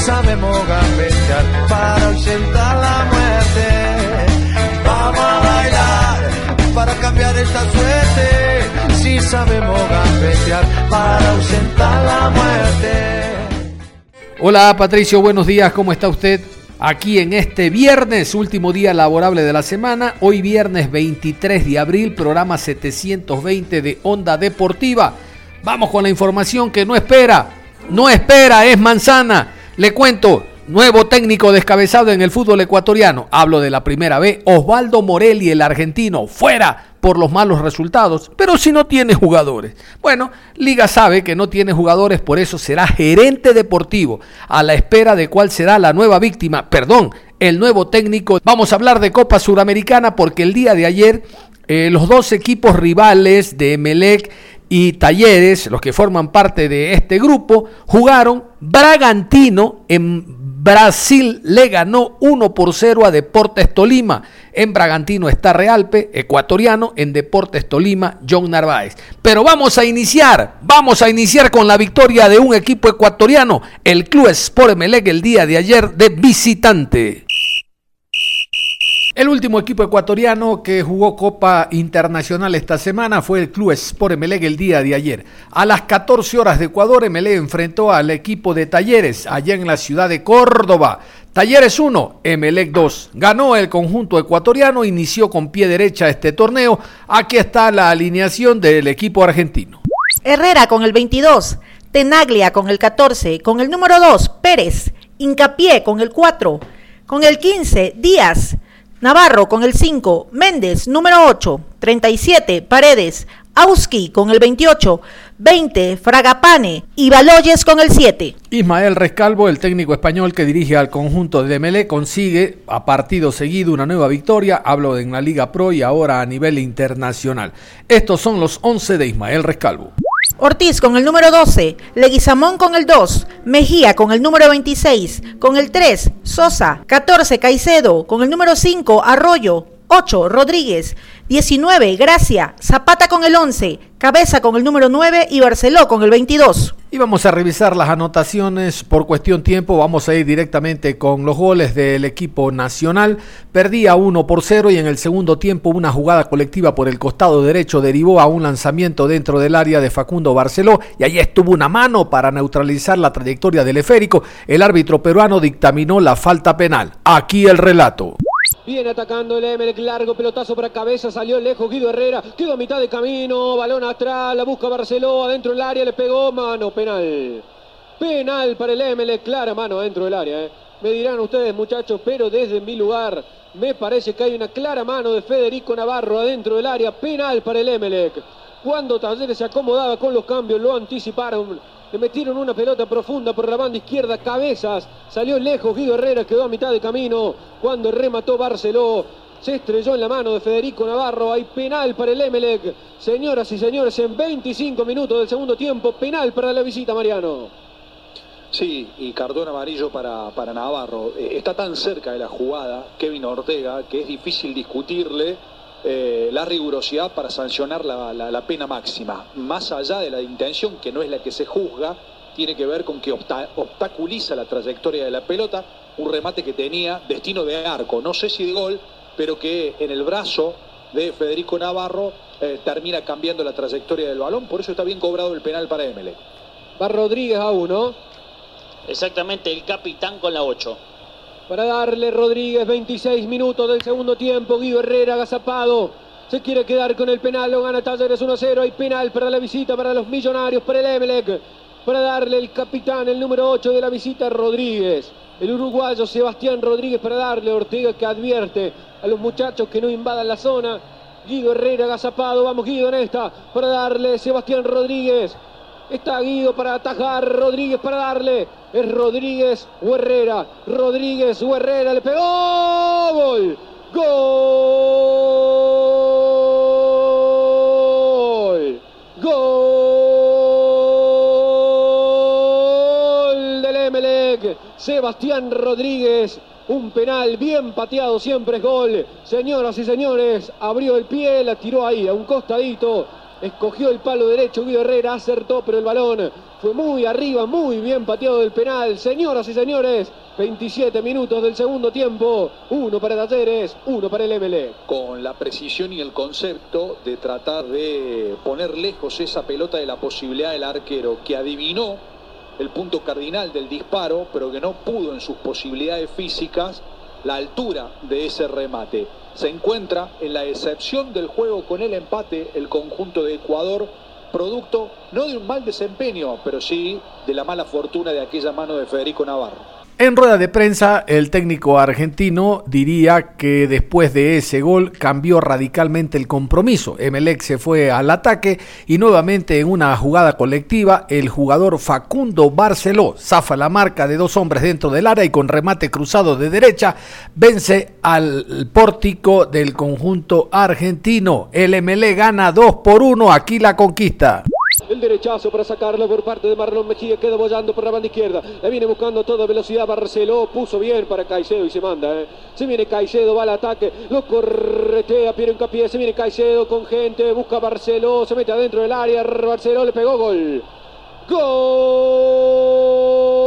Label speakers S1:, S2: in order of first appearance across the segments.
S1: Sabemos gambetear para ausentar la muerte. Vamos a bailar para cambiar esta suerte. Si sabemos gambetear para ausentar la muerte.
S2: Hola Patricio, buenos días, ¿cómo está usted? Aquí en este viernes, último día laborable de la semana, hoy viernes 23 de abril, programa 720 de Onda Deportiva. Vamos con la información que no espera, no espera, es manzana. Le cuento, nuevo técnico descabezado en el fútbol ecuatoriano. Hablo de la primera vez, Osvaldo Morelli, el argentino, fuera por los malos resultados, pero si no tiene jugadores. Bueno, Liga sabe que no tiene jugadores, por eso será gerente deportivo, a la espera de cuál será la nueva víctima, perdón, el nuevo técnico. Vamos a hablar de Copa Suramericana porque el día de ayer eh, los dos equipos rivales de Emelec y Talleres, los que forman parte de este grupo, jugaron. Bragantino en Brasil le ganó 1 por 0 a Deportes Tolima. En Bragantino está Realpe, ecuatoriano. En Deportes Tolima, John Narváez. Pero vamos a iniciar, vamos a iniciar con la victoria de un equipo ecuatoriano, el Club Sport Emelec el día de ayer de visitante. El último equipo ecuatoriano que jugó Copa Internacional esta semana fue el Club Sport Emelec el día de ayer. A las 14 horas de Ecuador, Emelec enfrentó al equipo de Talleres allá en la ciudad de Córdoba. Talleres 1, Emelec 2. Ganó el conjunto ecuatoriano, inició con pie derecha este torneo. Aquí está la alineación del equipo argentino.
S3: Herrera con el 22, Tenaglia con el 14, con el número 2, Pérez, Incapié con el 4, con el 15, Díaz. Navarro con el 5, Méndez número 8, 37, Paredes, Auski con el 28, 20, Fragapane y Baloyes con el 7.
S2: Ismael Rescalvo, el técnico español que dirige al conjunto de Demele, consigue a partido seguido una nueva victoria. Hablo en la Liga Pro y ahora a nivel internacional. Estos son los 11 de Ismael Rescalvo.
S3: Ortiz con el número 12, Leguizamón con el 2, Mejía con el número 26, con el 3, Sosa, 14, Caicedo, con el número 5, Arroyo, 8, Rodríguez, 19, Gracia, Zapata con el 11, Cabeza con el número 9 y Barceló con el 22.
S2: Y vamos a revisar las anotaciones por cuestión tiempo. Vamos a ir directamente con los goles del equipo nacional. Perdía 1 por 0 y en el segundo tiempo una jugada colectiva por el costado derecho derivó a un lanzamiento dentro del área de Facundo Barceló y ahí estuvo una mano para neutralizar la trayectoria del esférico. El árbitro peruano dictaminó la falta penal. Aquí el relato.
S4: Viene atacando el Emelec, largo pelotazo para cabeza, salió lejos Guido Herrera, quedó a mitad de camino, balón atrás, la busca Barceló, adentro del área, le pegó, mano, penal. Penal para el Emelec, clara mano adentro del área. Eh. Me dirán ustedes muchachos, pero desde mi lugar me parece que hay una clara mano de Federico Navarro adentro del área, penal para el Emelec. Cuando Talleres se acomodaba con los cambios, lo anticiparon le metieron una pelota profunda por la banda izquierda, cabezas, salió lejos Guido Herrera, quedó a mitad de camino cuando remató Barceló. Se estrelló en la mano de Federico Navarro. Hay penal para el Emelec. Señoras y señores, en 25 minutos del segundo tiempo, penal para la visita, Mariano.
S5: Sí, y cartón amarillo para, para Navarro. Eh, está tan cerca de la jugada Kevin Ortega que es difícil discutirle eh, la rigurosidad para sancionar la, pena máxima. Más allá de la intención, que no es la que se juzga, tiene que ver con que obstaculiza la trayectoria de la pelota, un remate que tenía destino de arco, no sé si de gol, pero que en el brazo de Federico Navarro eh, termina cambiando la trayectoria del balón, por eso está bien cobrado el penal para Emele.
S4: Va Rodríguez a uno.
S6: Exactamente, el capitán con la 8
S4: para darle Rodríguez 26 minutos del segundo tiempo. Guido Herrera agazapado. Se quiere quedar con el penal, lo gana Talleres 1-0. Hay penal para la visita, para los millonarios, para el Emelec. Para darle el capitán, el número 8 de la visita, Rodríguez. el uruguayo Sebastián Rodríguez para darle. Ortega que advierte a los muchachos que no invadan la zona. Guido Herrera agazapado. Vamos Guido en esta para darle. Sebastián Rodríguez. Está Guido para atajar. Rodríguez para darle. Es Rodríguez Herrera. Rodríguez o Herrera. Le pegó. Gol. Gol. Gol del Emelec. Sebastián Rodríguez. Un penal bien pateado, siempre es gol. Señoras y señores, abrió el pie, la tiró ahí a un costadito. Escogió el palo derecho Guido Herrera, acertó, pero el balón fue muy arriba, muy bien pateado del penal. Señoras y señores, 27 minutos del segundo tiempo. Uno para Talleres, uno para el MLE.
S5: Con la precisión y el concepto de tratar de poner lejos esa pelota de la posibilidad del arquero, que adivinó el punto cardinal del disparo, pero que no pudo en sus posibilidades físicas la altura de ese remate. Se encuentra en la excepción del juego con el empate el conjunto de Ecuador, producto no de un mal desempeño, pero sí de la mala fortuna de aquella mano de Federico Navarro.
S2: En rueda de prensa, el técnico argentino diría que después de ese gol cambió radicalmente el compromiso. Emelec se fue al ataque y nuevamente en una jugada colectiva, el jugador Facundo Barceló zafa la marca de dos hombres dentro del área y con remate cruzado de derecha vence al pórtico del conjunto argentino. El Emelec gana 2 por 1, aquí la conquista.
S4: El derechazo para sacarlo por parte de Marlon Mejía. Queda bollando por la banda izquierda. Le viene buscando a toda velocidad. Barceló puso bien para Caicedo y se manda. ¿eh? Se viene Caicedo, va al ataque. Lo corretea Piero Incapié. Se viene Caicedo con gente. Busca Barceló. Se mete adentro del área. Barceló le pegó gol. Gol.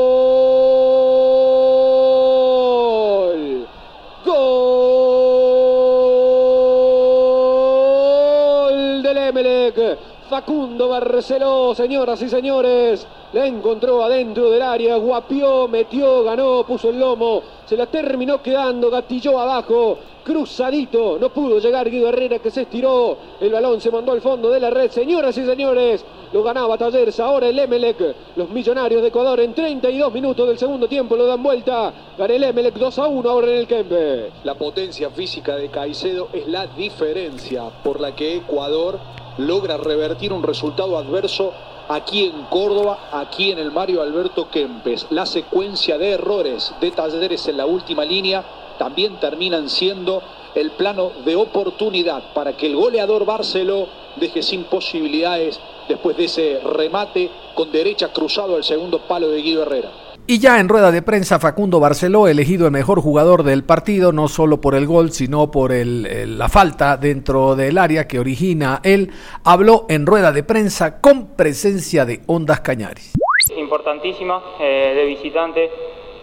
S4: Facundo Barceló, señoras y señores, la encontró adentro del área, guapió, metió, ganó, puso el lomo, se la terminó quedando, gatilló abajo, cruzadito, no pudo llegar Guido Herrera que se estiró, el balón se mandó al fondo de la red, señoras y señores, lo ganaba Talleres, ahora el Emelec, los millonarios de Ecuador en 32 minutos del segundo tiempo lo dan vuelta, gana el Emelec 2 a 1 ahora en el Kempe.
S5: La potencia física de Caicedo es la diferencia por la que Ecuador logra revertir un resultado adverso aquí en Córdoba, aquí en el Mario Alberto Kempes. La secuencia de errores de Talleres en la última línea también terminan siendo el plano de oportunidad para que el goleador Barceló deje sin posibilidades después de ese remate con derecha cruzado al segundo palo de Guido Herrera.
S2: Y ya en rueda de prensa, Facundo Barceló, elegido el mejor jugador del partido, no solo por el gol, sino por el, la falta dentro del área que origina él, habló en rueda de prensa con presencia de Ondas Cañaris.
S7: Importantísima, eh, de visitante,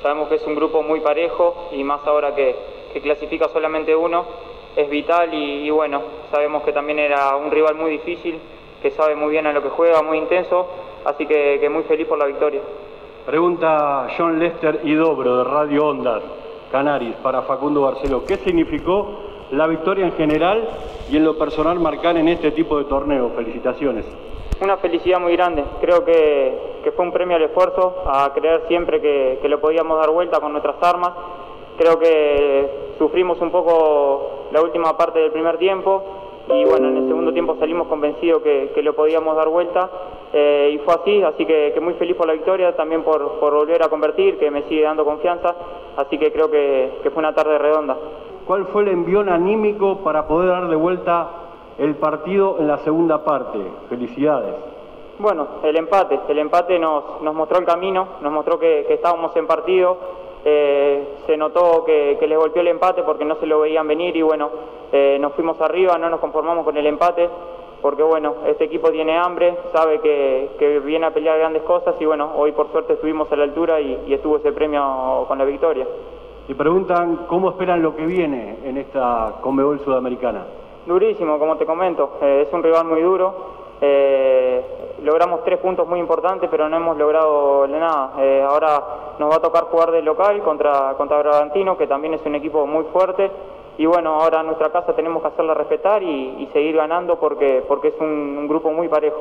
S7: sabemos que es un grupo muy parejo y más ahora que, que clasifica solamente uno, es vital y, bueno, sabemos que también era un rival muy difícil, que sabe muy bien a lo que juega, muy intenso, así que muy feliz por la victoria.
S8: Pregunta John Lester y Dobro de Radio Ondas, Canaris, para Facundo Barceló. ¿Qué significó la victoria en general y en lo personal marcar en este tipo de torneo? Felicitaciones.
S7: Una felicidad muy grande. Creo que, que fue un premio al esfuerzo, a creer siempre que, que lo podíamos dar vuelta con nuestras armas. Creo que sufrimos un poco la última parte del primer tiempo, y bueno, en el segundo tiempo salimos convencidos que, que lo podíamos dar vuelta eh, y fue así, así que, que, muy feliz por la victoria, también por, por, volver a convertir, que me sigue dando confianza, así que creo que, que fue una tarde redonda.
S8: ¿Cuál fue el envión anímico para poder darle vuelta el partido en la segunda parte? Felicidades.
S7: Bueno, el empate, el empate nos, nos mostró el camino, nos mostró que estábamos en partido, eh, se notó que, que, les golpeó el empate porque no se lo veían venir y bueno, eh, nos fuimos arriba, no nos conformamos con el empate porque bueno, este equipo tiene hambre, sabe que, que, viene a pelear grandes cosas y bueno, hoy por suerte estuvimos a la altura y, y estuvo ese premio con la victoria.
S8: Y preguntan cómo esperan lo que viene en esta Conmebol Sudamericana.
S7: Durísimo, como te comento, eh, es un rival muy duro. Eh, logramos tres puntos muy importantes, pero no hemos logrado nada. Eh, ahora nos va a tocar jugar de local contra, contra Bragantino, que también es un equipo muy fuerte. Y bueno, ahora en nuestra casa tenemos que hacerla respetar y, seguir ganando porque, porque es un, un grupo muy parejo.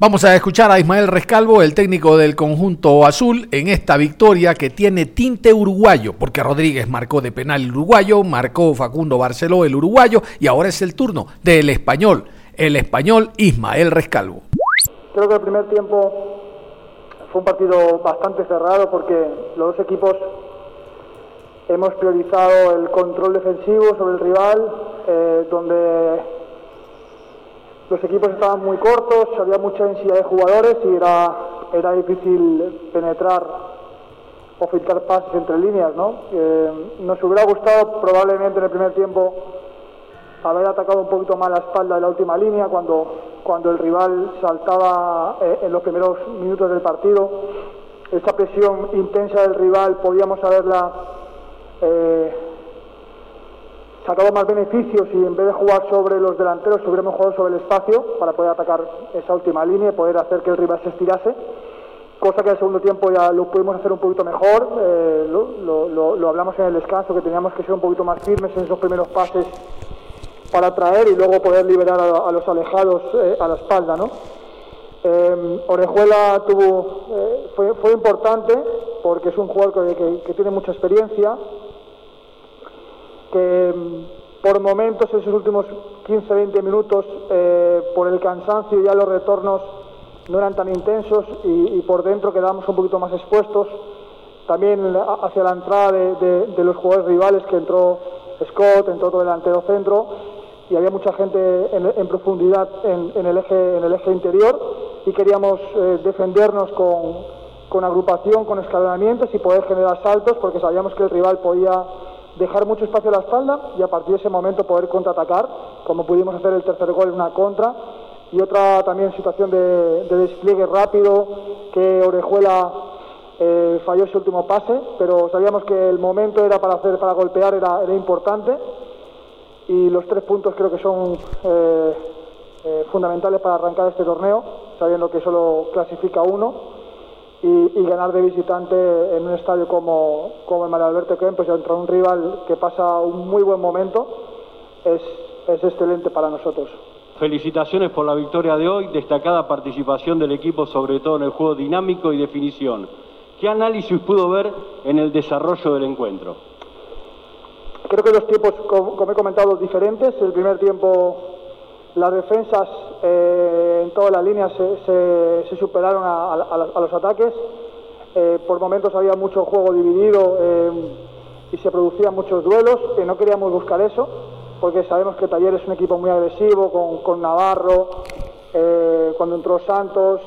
S2: Vamos a escuchar a Ismael Rescalvo, el técnico del conjunto azul, en esta victoria que tiene tinte uruguayo, porque Rodríguez marcó de penal el uruguayo, marcó Facundo Barceló el uruguayo y ahora es el turno del español, el español Ismael Rescalvo.
S9: Creo que el primer tiempo fue un partido bastante cerrado porque los dos equipos hemos priorizado el control defensivo sobre el rival, eh, donde los equipos estaban muy cortos, había mucha densidad de jugadores y era, era difícil penetrar o filtrar pases entre líneas. ¿no? Eh, nos hubiera gustado probablemente en el primer tiempo haber atacado un poquito más la espalda de la última línea cuando, cuando el rival saltaba eh, en los primeros minutos del partido. Esa presión intensa del rival podíamos haberla eh, sacado más beneficios y en vez de jugar sobre los delanteros hubiéramos jugado sobre el espacio para poder atacar esa última línea y poder hacer que el rival se estirase cosa que en el segundo tiempo ya lo pudimos hacer un poquito mejor eh, lo, hablamos en el descanso que teníamos que ser un poquito más firmes en esos primeros pases para traer y luego poder liberar a, los alejados eh, a la espalda ¿no? Eh, Orejuela tuvo, fue, fue, importante porque es un jugador que tiene mucha experiencia que mm, por momentos, esos últimos 15-20 minutos, eh, por el cansancio ya los retornos no eran tan intensos y, por dentro quedamos un poquito más expuestos. También hacia la entrada de, los jugadores rivales que entró Scott, entró todo delantero centro y había mucha gente en, profundidad en, el eje, interior y queríamos eh, defendernos con, agrupación, con escalonamientos y poder generar saltos porque sabíamos que el rival podía dejar mucho espacio a la espalda y a partir de ese momento poder contraatacar, como pudimos hacer el tercer gol en una contra. Y otra también situación de, despliegue rápido, que Orejuela eh, falló ese último pase, pero sabíamos que el momento era para hacer, para golpear era importante. Y los tres puntos creo que son eh, eh, fundamentales para arrancar este torneo, sabiendo que solo clasifica uno y, ganar de visitante en un estadio como, como el María Alberto Kempes contra un rival que pasa un muy buen momento es, es excelente para nosotros.
S8: Felicitaciones por la victoria de hoy, destacada participación del equipo sobre todo en el juego dinámico y definición. ¿Qué análisis pudo ver en el desarrollo del encuentro?
S9: Creo que los tiempos, como he comentado, diferentes. El primer tiempo las defensas eh, en todas las líneas se, superaron a, los ataques. Eh, por momentos había mucho juego dividido eh, y se producían muchos duelos. no queríamos buscar eso porque sabemos que Taller es un equipo muy agresivo con, Navarro, cuando entró Santos,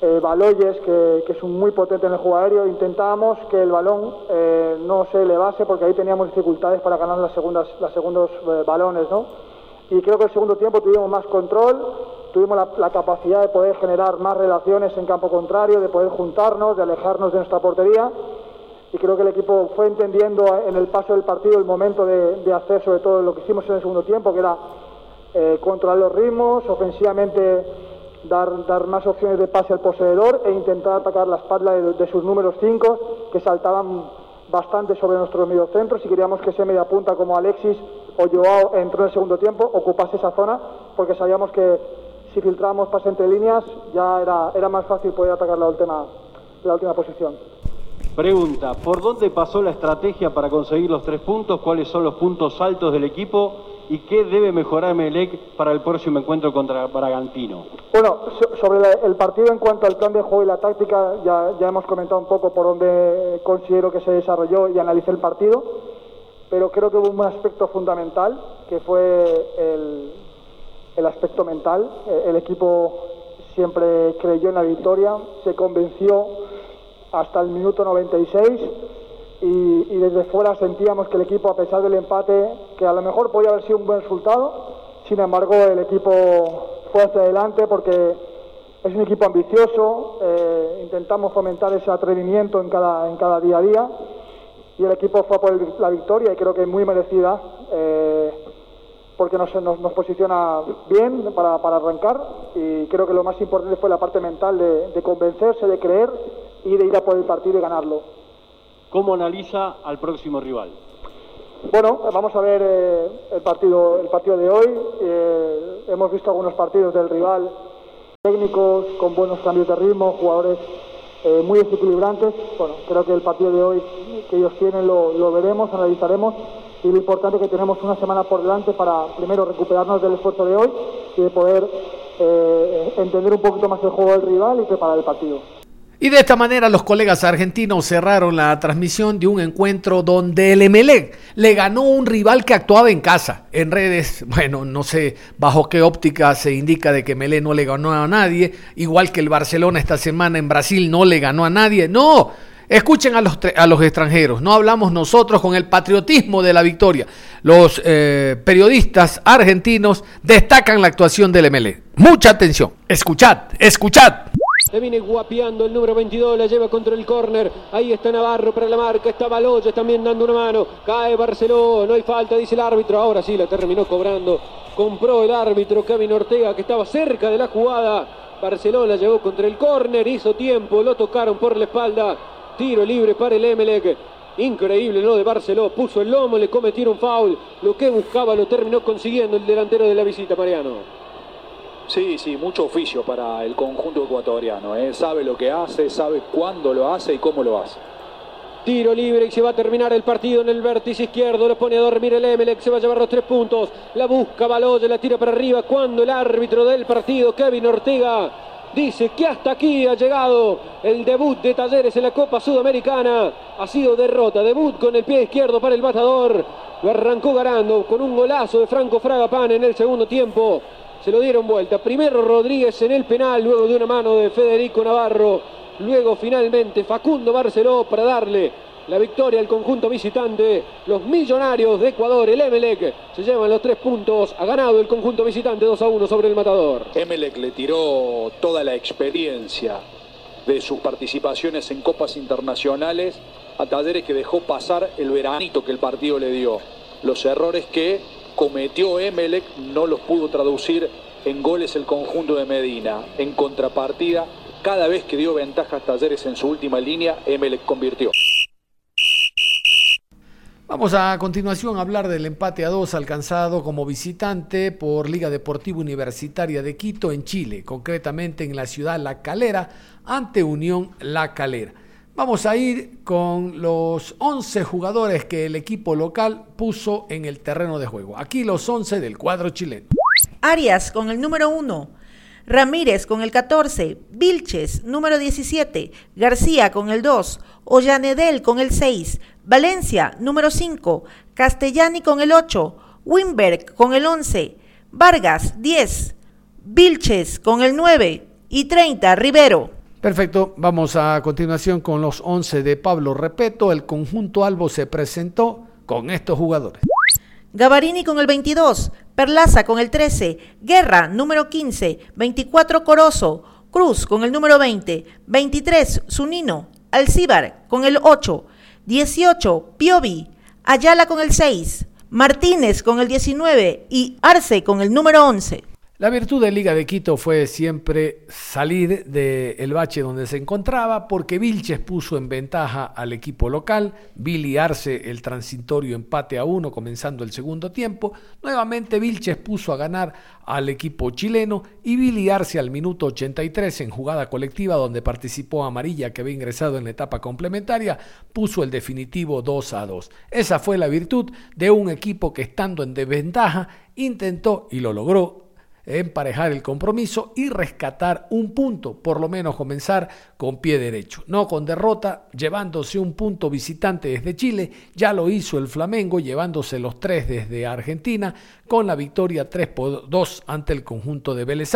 S9: Baloyes, que, es un muy potente en el juego aéreo. Intentábamos que el balón no se elevase porque ahí teníamos dificultades para ganar las segundas, los segundos balones. ¿no? y creo que el segundo tiempo tuvimos más control, tuvimos la, capacidad de poder generar más relaciones en campo contrario, de poder juntarnos, de alejarnos de nuestra portería y creo que el equipo fue entendiendo en el paso del partido el momento de, hacer sobre todo lo que hicimos en el segundo tiempo, que era eh, controlar los ritmos, ofensivamente dar, dar más opciones de pase al poseedor e intentar atacar la espalda de, sus números 5 que saltaban bastante sobre nuestros mediocentros y queríamos que ese media punta como Alexis o Joao entró en el segundo tiempo, ocupase esa zona, porque sabíamos que si filtrábamos pase entre líneas ya era, era más fácil poder atacar la última, la última posición.
S8: Pregunta, ¿por dónde pasó la estrategia para conseguir los tres puntos? ¿Cuáles son los puntos altos del equipo? ¿Y qué debe mejorar Melec para el próximo encuentro contra Bragantino?
S9: Bueno, sobre el partido en cuanto al plan de juego y la táctica, ya, hemos comentado un poco por dónde considero que se desarrolló y analicé el partido pero creo que hubo un aspecto fundamental, que fue el, aspecto mental. Eh, el equipo siempre creyó en la victoria, se convenció hasta el minuto 96 y, desde fuera sentíamos que el equipo, a pesar del empate, que a lo mejor podía haber sido un buen resultado, sin embargo el equipo fue hacia adelante porque es un equipo ambicioso, eh, intentamos fomentar ese atrevimiento en cada, en cada día a día y el equipo fue por la victoria y creo que es muy merecida eh, porque nos, posiciona bien para, arrancar y creo que lo más importante fue la parte mental de, convencerse, de creer y de ir a por el partido y ganarlo.
S8: ¿Cómo analiza al próximo rival?
S9: Bueno, vamos a ver eh, el, partido, el partido de hoy. Eh, hemos visto algunos partidos del rival técnicos, con buenos cambios de ritmo, jugadores eh, muy desequilibrantes. Bueno, creo que el partido de hoy que ellos tienen lo, veremos, analizaremos y lo importante es que tenemos una semana por delante para primero recuperarnos del esfuerzo de hoy y de poder entender un poquito más el juego del rival y preparar el partido.
S2: Y de esta manera los colegas argentinos cerraron la transmisión de un encuentro donde el Emelec le ganó un rival que actuaba en casa. En redes, bueno, no sé bajo qué óptica se indica de que Emelec no le ganó a nadie, igual que el Barcelona esta semana en Brasil no le ganó a nadie. No, Escuchen a los, a los extranjeros, no hablamos nosotros con el patriotismo de la victoria. Los eh, periodistas argentinos destacan la actuación del MLE. Mucha atención, escuchad, escuchad.
S4: Le viene guapeando el número 22, la lleva contra el córner. Ahí está Navarro para la marca, está Baloyes también dando una mano. Cae Barceló, no hay falta, dice el árbitro. Ahora sí la terminó cobrando. Compró el árbitro Kevin Ortega que estaba cerca de la jugada. Barceló la llevó contra el córner, hizo tiempo, lo tocaron por la espalda. Tiro libre para el Emelec. Increíble lo de Barceló. Puso el lomo, le cometieron foul. Lo que buscaba lo terminó consiguiendo el delantero de la visita, Mariano.
S5: Sí, sí, mucho oficio para el conjunto ecuatoriano. ¿eh? Sabe lo que hace, sabe cuándo lo hace y cómo lo hace.
S4: Tiro libre y se va a terminar el partido en el vértice izquierdo. Lo pone a dormir el Emelec. Se va a llevar los tres puntos. La busca Baloye, la tira para arriba. Cuando el árbitro del partido, Kevin Ortega, dice que hasta aquí ha llegado el debut de Talleres en la Copa Sudamericana. Ha sido derrota. Debut con el pie izquierdo para el matador. Lo arrancó ganando con un golazo de Franco Fragapán en el segundo tiempo se lo dieron vuelta. Primero Rodríguez en el penal, luego de una mano de Federico Navarro, luego finalmente Facundo Barceló para darle la victoria al conjunto visitante. Los millonarios de Ecuador, el Emelec, se llevan los tres puntos. Ha ganado el conjunto visitante 2 a 1 sobre el matador.
S5: Emelec le tiró toda la experiencia de sus participaciones en copas internacionales a talleres que dejó pasar el veranito que el partido le dio. Los errores que cometió Emelec no los pudo traducir en goles el conjunto de Medina. En contrapartida, cada vez que dio ventajas Talleres en su última línea, Emelec convirtió.
S2: Vamos a continuación a hablar del empate a dos alcanzado como visitante por Liga Deportiva Universitaria de Quito en Chile, concretamente en la ciudad La Calera, ante Unión La Calera. Vamos a ir con los 11 jugadores que el equipo local puso en el terreno de juego. Aquí los 11 del cuadro chileno.
S3: Arias con el número 1. Ramírez con el 14, Vilches número 17, García con el 2, Ollanedel con el 6, Valencia número 5, Castellani con el 8, Wimberg con el 11, Vargas 10, Vilches con el 9 y 30, Rivero.
S2: Perfecto, vamos a continuación con los 11 de Pablo Repeto. El conjunto Albo se presentó con estos jugadores.
S3: Gavarini con el 22, Perlaza con el 13, Guerra número 15, 24 Corozo, Cruz con el número 20, 23 Zunino, Alcíbar con el 8, 18 Piovi, Ayala con el 6, Martínez con el 19 y Arce con el número 11.
S2: La virtud de Liga de Quito fue siempre salir del bache donde se encontraba, porque Vilches puso en ventaja al equipo local, Billy Arce el transitorio empate a uno comenzando el segundo tiempo, nuevamente Vilches puso a ganar al equipo chileno y Billy Arce al minuto 83 en jugada colectiva donde participó Amarilla que había ingresado en la etapa complementaria, puso el definitivo 2 a 2. Esa fue la virtud de un equipo que estando en desventaja intentó y lo logró emparejar el compromiso y rescatar un punto, por lo menos comenzar con pie derecho, no con derrota, llevándose un punto visitante desde Chile, ya lo hizo el Flamengo llevándose los tres desde Argentina con la victoria 3 por 2 ante el conjunto de Vélez.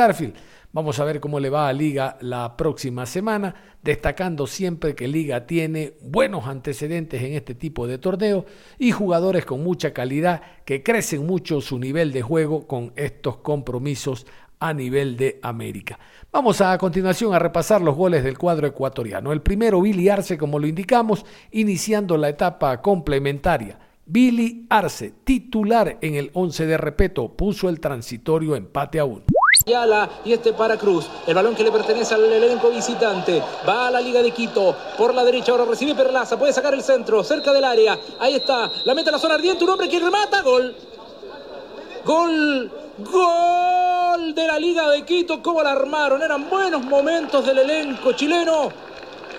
S2: Vamos a ver cómo le va a Liga la próxima semana, destacando siempre que Liga tiene buenos antecedentes en este tipo de torneos y jugadores con mucha calidad que crecen mucho su nivel de juego con estos compromisos a nivel de América. Vamos a, continuación a repasar los goles del cuadro ecuatoriano. El primero, Billy Arce, como lo indicamos, iniciando la etapa complementaria. Billy Arce, titular en el 11 de repeto, puso el transitorio empate a uno.
S10: Yala y este para Cruz. El balón que le pertenece al elenco visitante. Va a la Liga de Quito. Por la derecha ahora recibe Perlaza. Puede sacar el centro. Cerca del área. Ahí está. La mete a la zona ardiente. Un hombre que remata. Gol. Gol. Gol de la Liga de Quito. ¿Cómo la armaron? Eran buenos momentos del elenco chileno.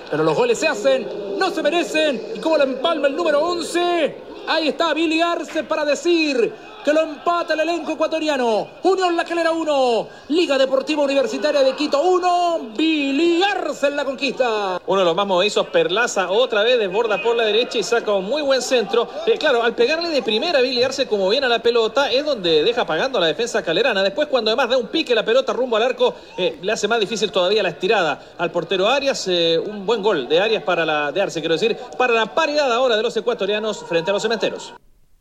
S10: Pero los goles se hacen, no se merecen. ¿Y cómo la empalma el número 11? Ahí está Billy Arce para decir que lo empata el elenco ecuatoriano. Unión La Calera 1, Liga Deportiva Universitaria de Quito 1, Biliarse en la conquista.
S11: Uno de los más movizos, Perlaza, otra vez desborda por la derecha y saca un muy buen centro. Eh, claro, al pegarle de primera Arce como viene a la pelota, es donde deja pagando a la defensa calerana. Después, cuando además da un pique la pelota rumbo al arco, eh, le hace más difícil todavía la estirada al portero Arias. Eh, un buen gol de Arias para la de Arce, quiero decir, para la paridad ahora de los ecuatorianos frente a los cementeros.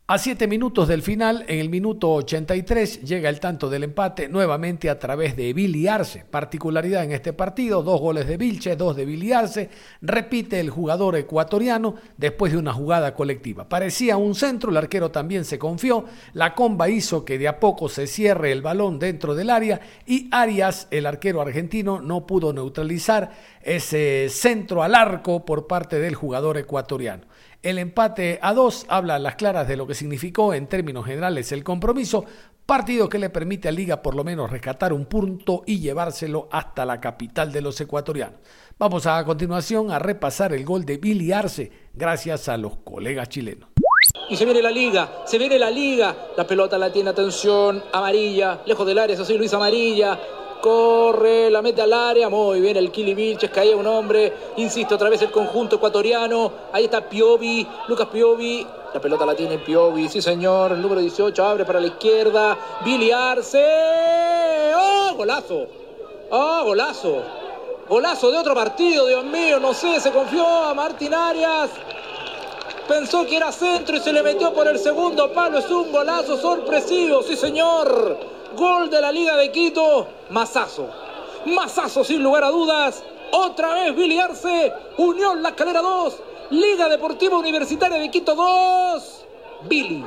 S2: A siete minutos del final, en el minuto 83, llega el tanto del empate nuevamente a través de Billy Arce. Particularidad en este partido, dos goles de Vilche, dos de Billy Arce. Repite el jugador ecuatoriano después de una jugada colectiva. Parecía un centro, el arquero también se confió. La comba hizo que de a poco se cierre el balón dentro del área y Arias, el arquero argentino, no pudo neutralizar ese centro al arco por parte del jugador ecuatoriano. El empate a dos habla a las claras de lo que significó en términos generales el compromiso, partido que le permite a Liga por lo menos rescatar un punto y llevárselo hasta la capital de los ecuatorianos. Vamos a, continuación a repasar el gol de Billy Arce gracias a los colegas chilenos.
S10: Y se viene la liga, se viene la liga. La pelota la tiene, atención, amarilla, lejos del área, eso sí, Luis Amarilla corre, la mete al área, muy bien el Kili Vilches, caía un hombre, insiste otra vez el conjunto ecuatoriano, ahí está Piovi, Lucas Piovi, la pelota la tiene Piovi, sí señor, el número 18 abre para la izquierda, Billy Arce, ¡oh, golazo! ¡Oh, golazo! Golazo de otro partido, Dios mío, no sé, se confió a Martín Arias. Pensó que era centro y se le metió por el segundo palo. Es un golazo sorpresivo, sí señor. Gol de la Liga de Quito. Mazazo. Mazazo sin lugar a dudas. Otra vez Billy. Unión La Calera 2. Liga Deportiva Universitaria de Quito 2. Billy.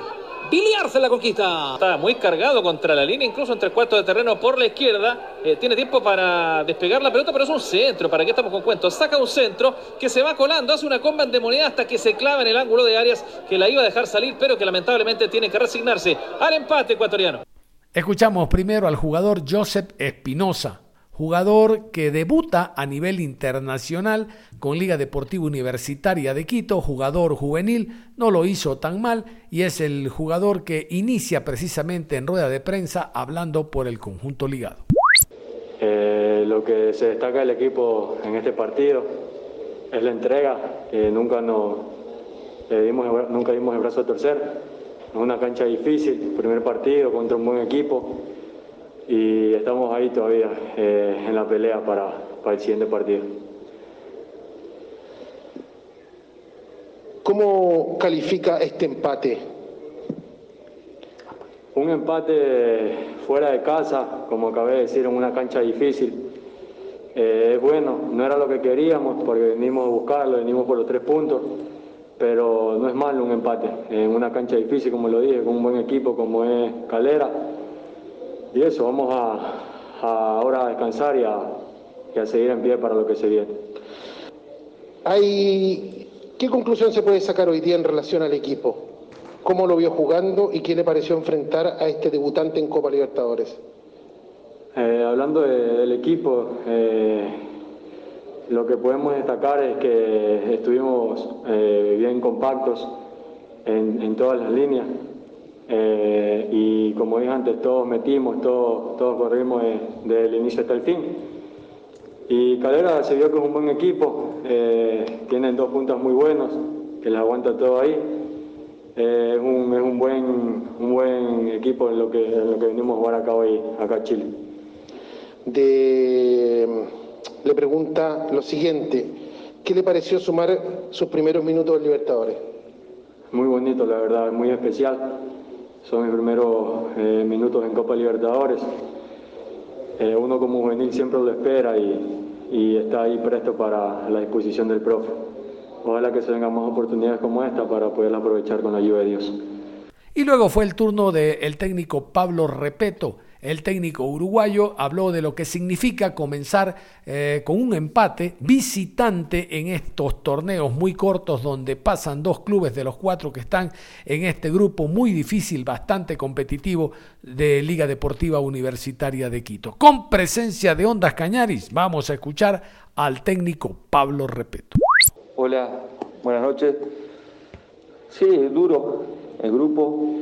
S10: Arce la conquista.
S11: Está muy cargado contra la línea, incluso entre cuartos de terreno por la izquierda. Eh, tiene tiempo para despegar la pelota, pero es un centro. ¿Para qué estamos con cuentos? Saca un centro que se va colando, hace una comba de moneda hasta que se clava en el ángulo de Arias, que la iba a dejar salir, pero que lamentablemente tiene que resignarse al empate ecuatoriano.
S2: Escuchamos primero al jugador Joseph Espinosa, jugador que debuta a nivel internacional con Liga Deportiva Universitaria de Quito, jugador juvenil, no lo hizo tan mal y es el jugador que inicia precisamente en rueda de prensa hablando por el conjunto ligado.
S12: Eh, lo que se destaca del equipo en este partido es la entrega, nunca, nos, dimos, nunca dimos el brazo a torcer es una cancha difícil, primer partido contra un buen equipo y estamos ahí todavía eh, en la pelea para, para el siguiente partido.
S13: ¿Cómo califica este empate?
S12: Un empate fuera de casa, como acabé de decir, en una cancha difícil. Eh, es bueno, no era lo que queríamos porque venimos a buscarlo, venimos por los tres puntos pero no es malo un empate en una cancha difícil, como lo dije, con un buen equipo como es Calera. Y eso, vamos a, ahora a descansar y a, y a, seguir en pie para lo que se viene.
S13: Hay, ¿Qué conclusión se puede sacar hoy día en relación al equipo? ¿Cómo lo vio jugando y qué le pareció enfrentar a este debutante en Copa Libertadores?
S12: Eh, hablando del equipo, eh, lo que podemos destacar es que estuvimos eh, bien compactos en, todas las líneas eh, y como dije antes, todos metimos, todos, todos corrimos desde el inicio hasta el fin. Y Calera se vio que es un buen equipo, eh, tienen dos puntas muy buenos, que les aguanta todo ahí. es, un, es un, buen, un buen equipo en lo que, en lo que venimos a jugar acá hoy, acá en Chile.
S13: De le pregunta lo siguiente, ¿qué le pareció sumar sus primeros minutos en Libertadores?
S12: Muy bonito, la verdad, muy especial. Son mis primeros eh, minutos en Copa Libertadores. Eh, uno como juvenil siempre lo espera y, está ahí presto para la disposición del profe. Ojalá que se vengan más oportunidades como esta para poderla aprovechar con la ayuda de Dios.
S2: Y luego fue el turno del técnico Pablo Repeto, el técnico uruguayo habló de lo que significa comenzar eh, con un empate visitante en estos torneos muy cortos donde pasan dos clubes de los cuatro que están en este grupo muy difícil, bastante competitivo de Liga Deportiva Universitaria de Quito. Con presencia de Ondas Cañaris, vamos a escuchar al técnico Pablo Repeto.
S14: Hola, buenas noches. Sí, duro el grupo.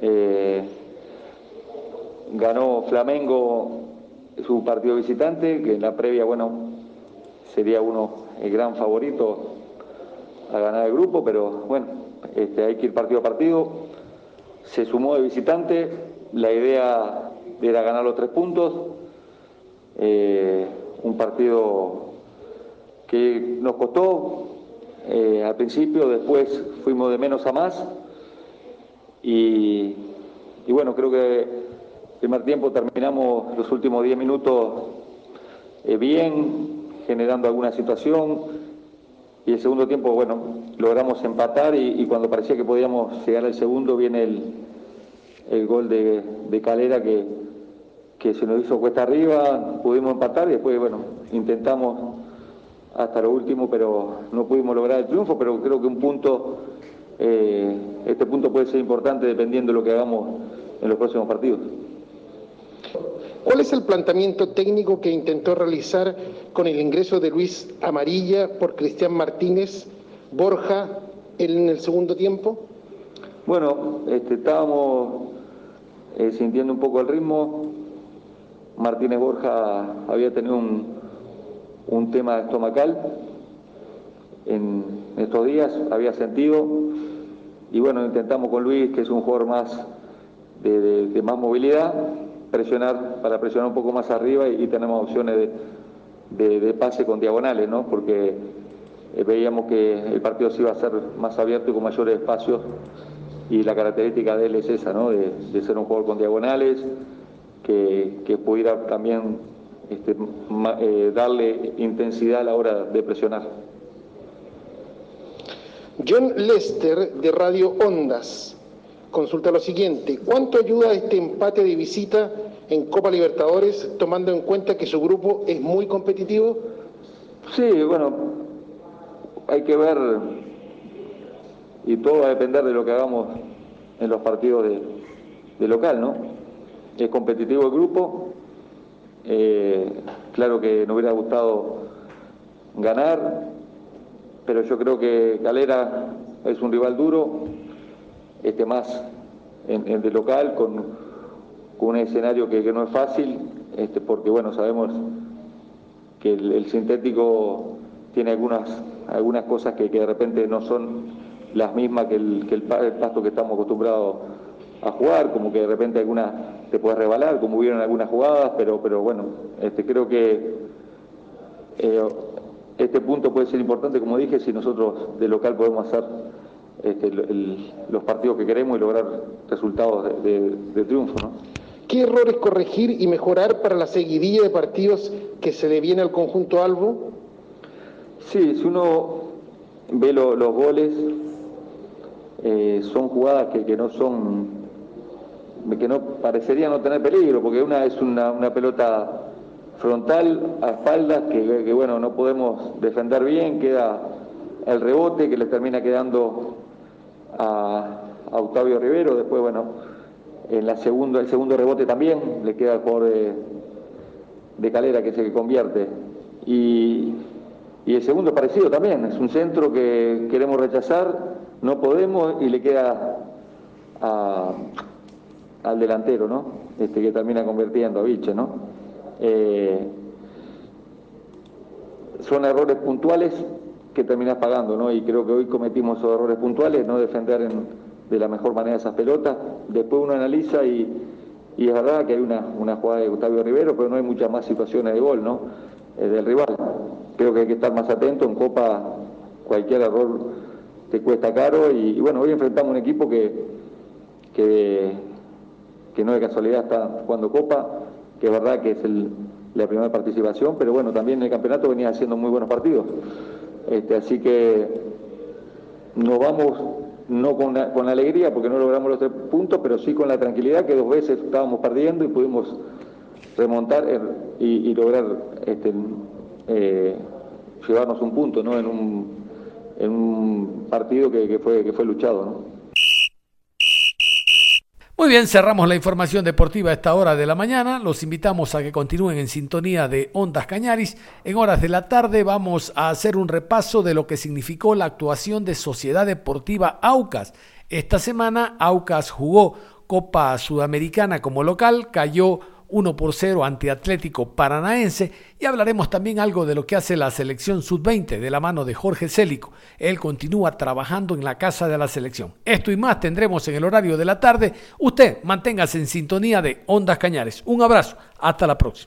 S14: Eh, ganó Flamengo su partido visitante, que en la previa, bueno, sería uno el gran favorito a ganar el grupo, pero bueno, este, hay que ir partido a partido. Se sumó de visitante, la idea era ganar los tres puntos. Eh, un partido que nos costó eh, al principio, después fuimos de menos a más. Y, y bueno, creo que primer tiempo terminamos los últimos 10 minutos eh, bien, generando alguna situación. Y el segundo tiempo, bueno, logramos empatar y, cuando parecía que podíamos llegar al segundo, viene el, gol de, Calera que, que, se nos hizo cuesta arriba, pudimos empatar y después, bueno, intentamos hasta lo último, pero no pudimos lograr el triunfo, pero creo que un punto, eh, este punto puede ser importante dependiendo de lo que hagamos en los próximos partidos.
S13: ¿Cuál es el planteamiento técnico que intentó realizar con el ingreso de Luis Amarilla por Cristian Martínez, Borja en el segundo tiempo?
S14: Bueno, este, estábamos eh, sintiendo un poco el ritmo. Martínez Borja había tenido un, tema estomacal en estos días, había sentido. Y bueno, intentamos con Luis, que es un jugador más de más movilidad, presionar, para presionar un poco más arriba y, tenemos opciones de, pase con diagonales, ¿no? Porque eh, veíamos que el partido se iba a ser más abierto y con mayores espacios y la característica de él es esa, ¿no? De, ser un jugador con diagonales, que, pudiera también este, eh, darle intensidad a la hora de presionar.
S13: John Lester de Radio Ondas consulta lo siguiente, ¿cuánto ayuda este empate de visita en Copa Libertadores tomando en cuenta que su grupo es muy competitivo?
S14: Sí, bueno, hay que ver y todo va a depender de lo que hagamos en los partidos de, local, ¿no? Es competitivo el grupo, eh, claro que nos hubiera gustado ganar, pero yo creo que Calera es un rival duro, este más en, el de local, con, un escenario que, no es fácil, este, porque bueno, sabemos que el, sintético tiene algunas, algunas cosas que, de repente no son las mismas que el, que el, pasto que estamos acostumbrados a jugar, como que de repente algunas te puedes rebalar, como hubieron algunas jugadas, pero, pero bueno, este, creo que eh, este punto puede ser importante, como dije, si nosotros de local podemos hacer este, los partidos que queremos y lograr resultados de, triunfo. ¿no?
S13: ¿Qué errores corregir y mejorar para la seguidilla de partidos que se le viene al conjunto Albo?
S14: Sí, si uno ve los goles, eh, son jugadas que, no son, que no parecería no tener peligro, porque una es una, pelota frontal a espaldas que, que, bueno, no podemos defender bien, queda el rebote que le termina quedando a, Octavio Rivero, después, bueno, en la segunda, el segundo rebote también le queda al jugador de, Calera, que es el que convierte. Y, el segundo parecido también, es un centro que queremos rechazar, no podemos y le queda al delantero, ¿no? Este que termina convirtiendo a Viche, ¿no? Eh, son errores puntuales que terminas pagando, ¿no? Y creo que hoy cometimos esos errores puntuales, no defender de la mejor manera esas pelotas. Después uno analiza y, es verdad que hay una, una, jugada de Gustavo Rivero, pero no hay muchas más situaciones de gol, ¿no? del rival. Creo que hay que estar más atento. En Copa cualquier error te cuesta caro y, bueno, hoy enfrentamos un equipo que, que, que no de casualidad está jugando Copa, que es verdad que es la primera participación, pero bueno, también en el campeonato venía haciendo muy buenos partidos. Este, así que nos vamos no con, con alegría porque no logramos los tres puntos, pero sí con la tranquilidad que dos veces estábamos perdiendo y pudimos remontar y, lograr este, eh, llevarnos un punto ¿no? en, un, en un partido que, fue, que fue luchado.
S2: Muy bien, cerramos la información deportiva a esta hora de la mañana. Los invitamos a que continúen en sintonía de Ondas Cañaris. En horas de la tarde vamos a hacer un repaso de lo que significó la actuación de Sociedad Deportiva Aucas. Esta semana Aucas jugó Copa Sudamericana como local, cayó 1 por 0 ante Atlético Paranaense y hablaremos también algo de lo que hace la selección sub-20 de la mano de Jorge Célico. Él continúa trabajando en la casa de la selección. Esto y más tendremos en el horario de la tarde. Usted manténgase en sintonía de Ondas Cañares. Un abrazo. Hasta la próxima.